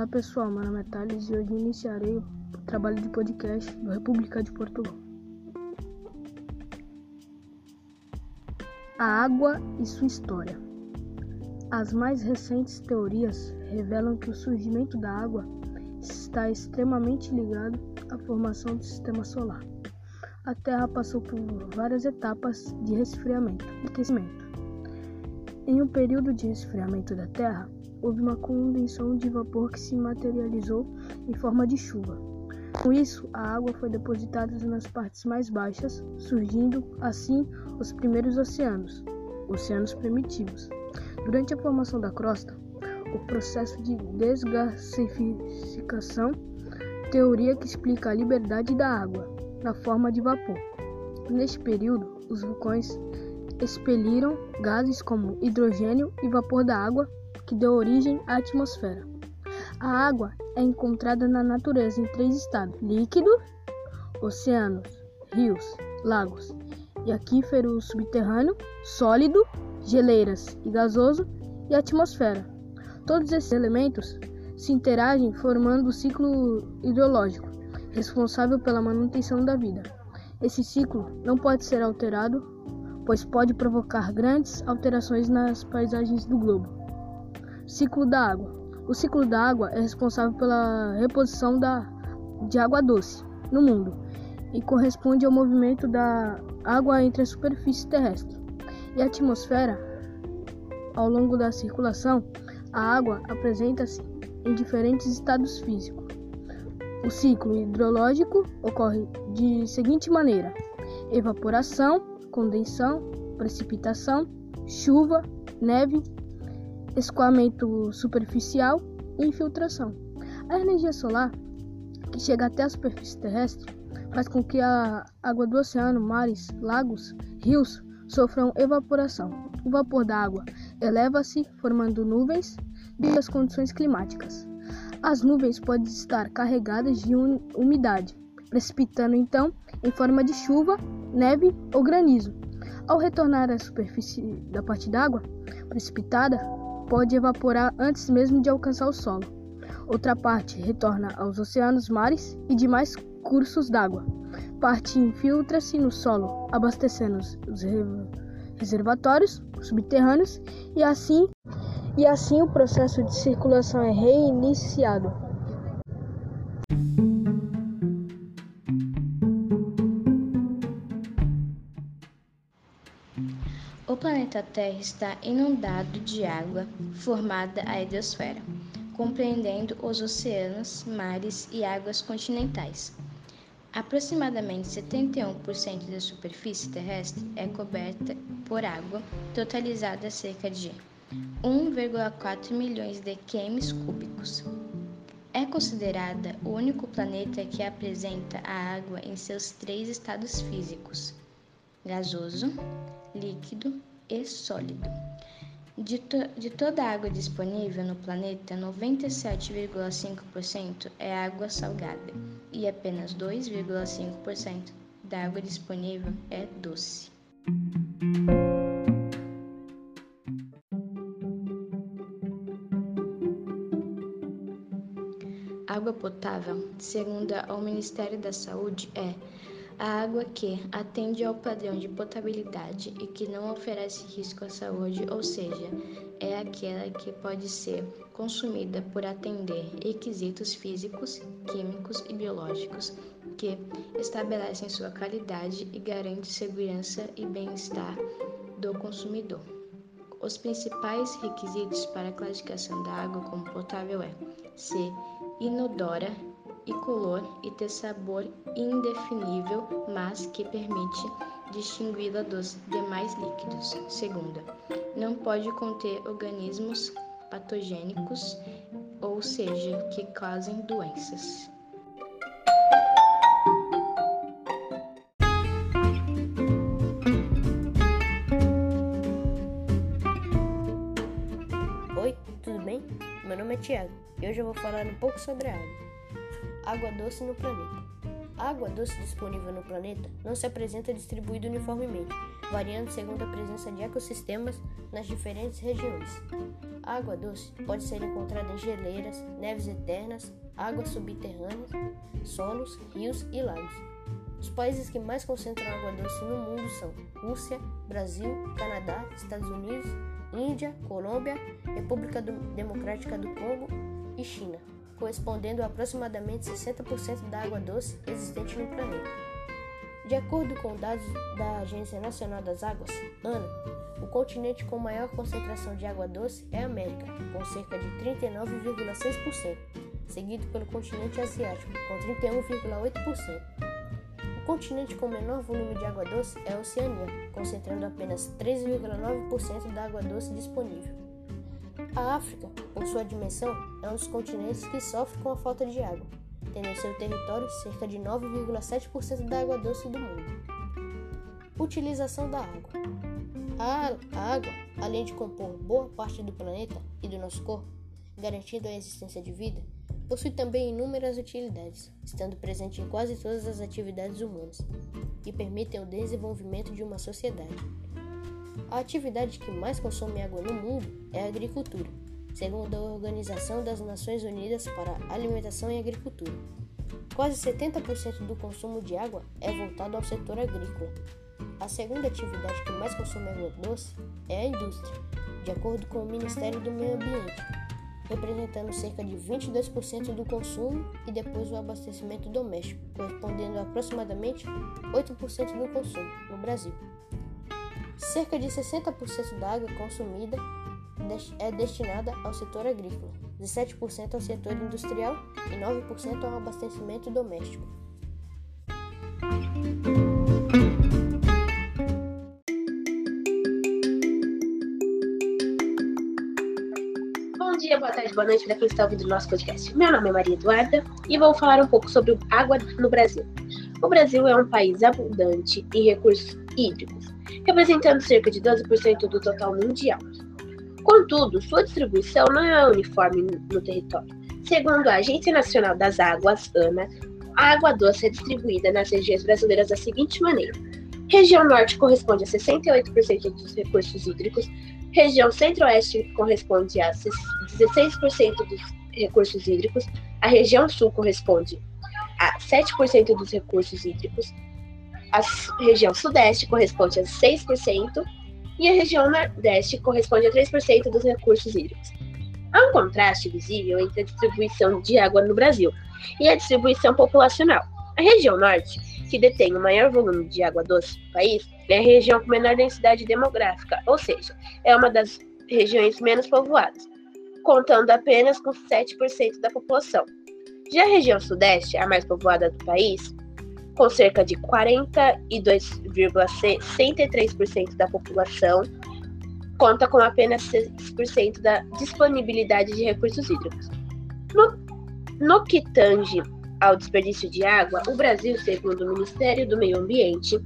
Olá pessoal, meu nome é Thales e hoje iniciarei o trabalho de podcast do República de Portugal. A água e sua história. As mais recentes teorias revelam que o surgimento da água está extremamente ligado à formação do sistema solar. A Terra passou por várias etapas de resfriamento e aquecimento. Em um período de resfriamento da Terra, houve uma condensação de vapor que se materializou em forma de chuva. Com isso, a água foi depositada nas partes mais baixas, surgindo assim os primeiros oceanos, oceanos primitivos. Durante a formação da crosta, o processo de desgasificação, teoria que explica a liberdade da água na forma de vapor. Neste período, os vulcões expeliram gases como hidrogênio e vapor da água que deu origem à atmosfera. A água é encontrada na natureza em três estados: líquido, oceanos, rios, lagos, e aquífero subterrâneo, sólido, geleiras e gasoso, e atmosfera. Todos esses elementos se interagem formando o ciclo hidrológico, responsável pela manutenção da vida. Esse ciclo não pode ser alterado, pois pode provocar grandes alterações nas paisagens do globo. Ciclo da água. O ciclo da água é responsável pela reposição da, de água doce no mundo e corresponde ao movimento da água entre a superfície terrestre e a atmosfera. Ao longo da circulação, a água apresenta-se em diferentes estados físicos. O ciclo hidrológico ocorre de seguinte maneira: evaporação, condensação, precipitação, chuva, neve escoamento superficial e infiltração. A energia solar, que chega até a superfície terrestre, faz com que a água do oceano, mares, lagos, rios sofram evaporação. O vapor da água eleva-se, formando nuvens devido às condições climáticas. As nuvens podem estar carregadas de umidade, precipitando então em forma de chuva, neve ou granizo. Ao retornar à superfície da parte d'água precipitada, pode evaporar antes mesmo de alcançar o solo. Outra parte retorna aos oceanos, mares e demais cursos d'água. Parte infiltra-se no solo, abastecendo os reservatórios subterrâneos e assim e assim o processo de circulação é reiniciado. Planeta Terra está inundado de água formada a hidrosfera, compreendendo os oceanos, mares e águas continentais. Aproximadamente 71% da superfície terrestre é coberta por água, totalizada cerca de 1,4 milhões de km cúbicos. É considerada o único planeta que apresenta a água em seus três estados físicos: gasoso, líquido e sólido. De, to de toda a água disponível no planeta, 97,5% é água salgada e apenas 2,5% da água disponível é doce. Água potável, segundo o Ministério da Saúde, é a água que atende ao padrão de potabilidade e que não oferece risco à saúde, ou seja, é aquela que pode ser consumida por atender requisitos físicos, químicos e biológicos que estabelecem sua qualidade e garante segurança e bem-estar do consumidor. Os principais requisitos para a classificação da água como potável é ser inodora, incolor e ter sabor indefinível, mas que permite distingui-la dos demais líquidos. Segunda, não pode conter organismos patogênicos, ou seja, que causem doenças. Oi, tudo bem? Meu nome é Tiago e hoje eu vou falar um pouco sobre a água. Água doce no planeta. A água doce disponível no planeta não se apresenta distribuída uniformemente, variando segundo a presença de ecossistemas nas diferentes regiões. A água doce pode ser encontrada em geleiras, neves eternas, águas subterrâneas, solos, rios e lagos. Os países que mais concentram água doce no mundo são Rússia, Brasil, Canadá, Estados Unidos, Índia, Colômbia, República Democrática do Congo e China, correspondendo a aproximadamente 60% da água doce existente no planeta. De acordo com dados da Agência Nacional das Águas, ANA, o continente com maior concentração de água doce é a América, com cerca de 39,6%, seguido pelo continente asiático, com 31,8%. O continente com menor volume de água doce é a Oceania, concentrando apenas 3,9% da água doce disponível. A África, por sua dimensão, é um dos continentes que sofre com a falta de água, tendo em seu território cerca de 9,7% da água doce do mundo. Utilização da água. A, água, além de compor boa parte do planeta e do nosso corpo, garantindo a existência de vida, possui também inúmeras utilidades, estando presente em quase todas as atividades humanas, que permitem o desenvolvimento de uma sociedade. A atividade que mais consome água no mundo é a agricultura, segundo a Organização das Nações Unidas para Alimentação e Agricultura. Quase 70% do consumo de água é voltado ao setor agrícola. A segunda atividade que mais consome água doce é a indústria, de acordo com o Ministério do Meio Ambiente, representando cerca de 22% do consumo e depois o abastecimento doméstico, correspondendo a aproximadamente 8% do consumo no Brasil. Cerca de 60% da água consumida é destinada ao setor agrícola, 17% ao setor industrial e 9% ao abastecimento doméstico. Bom dia, boa tarde, boa noite para quem está ouvindo o nosso podcast. Meu nome é Maria Eduarda e vou falar um pouco sobre água no Brasil. O Brasil é um país abundante em recursos hídricos, representando cerca de 12% do total mundial. Contudo, sua distribuição não é uniforme no território. Segundo a Agência Nacional das Águas, ANA, a água doce é distribuída nas regiões brasileiras da seguinte maneira: região norte corresponde a 68% dos recursos hídricos, região centro-oeste corresponde a 16% dos recursos hídricos, a região sul corresponde a 7% dos recursos hídricos, a região sudeste corresponde a 6%, e a região Nordeste corresponde a 3% dos recursos hídricos. Há um contraste visível entre a distribuição de água no Brasil e a distribuição populacional. A região Norte, que detém o maior volume de água doce do país, é a região com menor densidade demográfica, ou seja, é uma das regiões menos povoadas, contando apenas com 7% da população. Já a região Sudeste, a mais povoada do país, com cerca de 42,63% da população, conta com apenas 6% da disponibilidade de recursos hídricos. No, no que tange ao desperdício de água, o Brasil, segundo o Ministério do Meio Ambiente,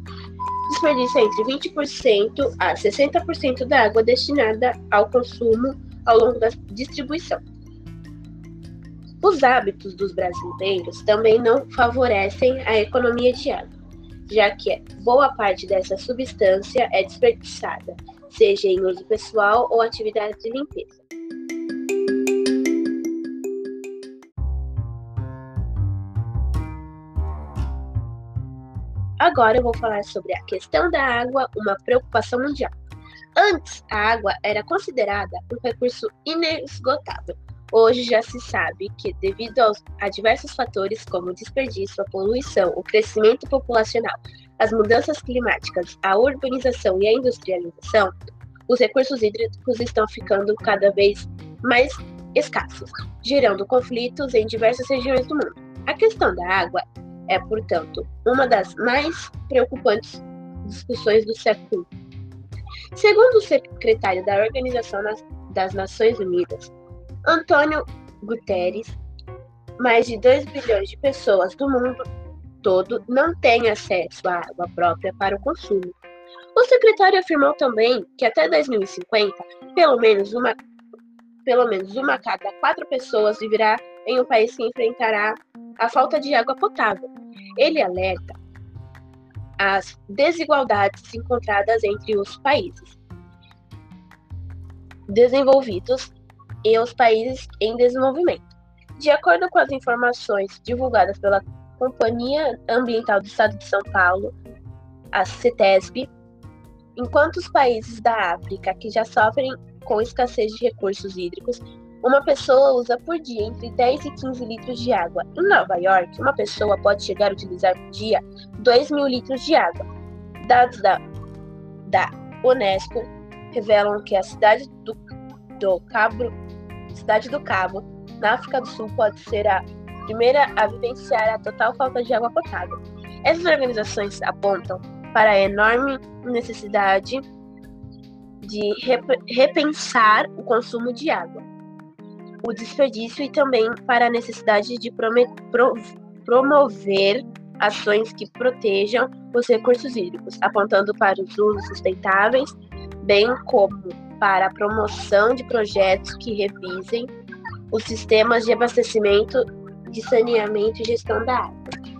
desperdiça entre 20% a 60% da água destinada ao consumo ao longo da distribuição. Os hábitos dos brasileiros também não favorecem a economia de água, já que boa parte dessa substância é desperdiçada, seja em uso pessoal ou atividade de limpeza. Agora eu vou falar sobre a questão da água, uma preocupação mundial. Antes, a água era considerada um recurso inesgotável, Hoje já se sabe que, devido aos, a diversos fatores como o desperdício, a poluição, o crescimento populacional, as mudanças climáticas, a urbanização e a industrialização, os recursos hídricos estão ficando cada vez mais escassos, gerando conflitos em diversas regiões do mundo. A questão da água é, portanto, uma das mais preocupantes discussões do século. Segundo o secretário da Organização das Nações Unidas, Antônio Guterres, mais de 2 bilhões de pessoas do mundo todo não têm acesso à água própria para o consumo. O secretário afirmou também que até 2050, pelo menos uma, pelo menos uma cada quatro pessoas viverá em um país que enfrentará a falta de água potável. Ele alerta as desigualdades encontradas entre os países desenvolvidos e os países em desenvolvimento. De acordo com as informações divulgadas pela Companhia Ambiental do Estado de São Paulo, a CETESB, enquanto os países da África que já sofrem com escassez de recursos hídricos, uma pessoa usa por dia entre 10 e 15 litros de água. Em Nova York, uma pessoa pode chegar a utilizar por dia 2 mil litros de água. Dados da, da Unesco revelam que a cidade do, do Cabo, cidade do Cabo, na África do Sul, pode ser a primeira a vivenciar a total falta de água potável. Essas organizações apontam para a enorme necessidade de repensar o consumo de água, o desperdício e também para a necessidade de promover ações que protejam os recursos hídricos, apontando para os usos sustentáveis, bem como para a promoção de projetos que revisem os sistemas de abastecimento, de saneamento e gestão da água.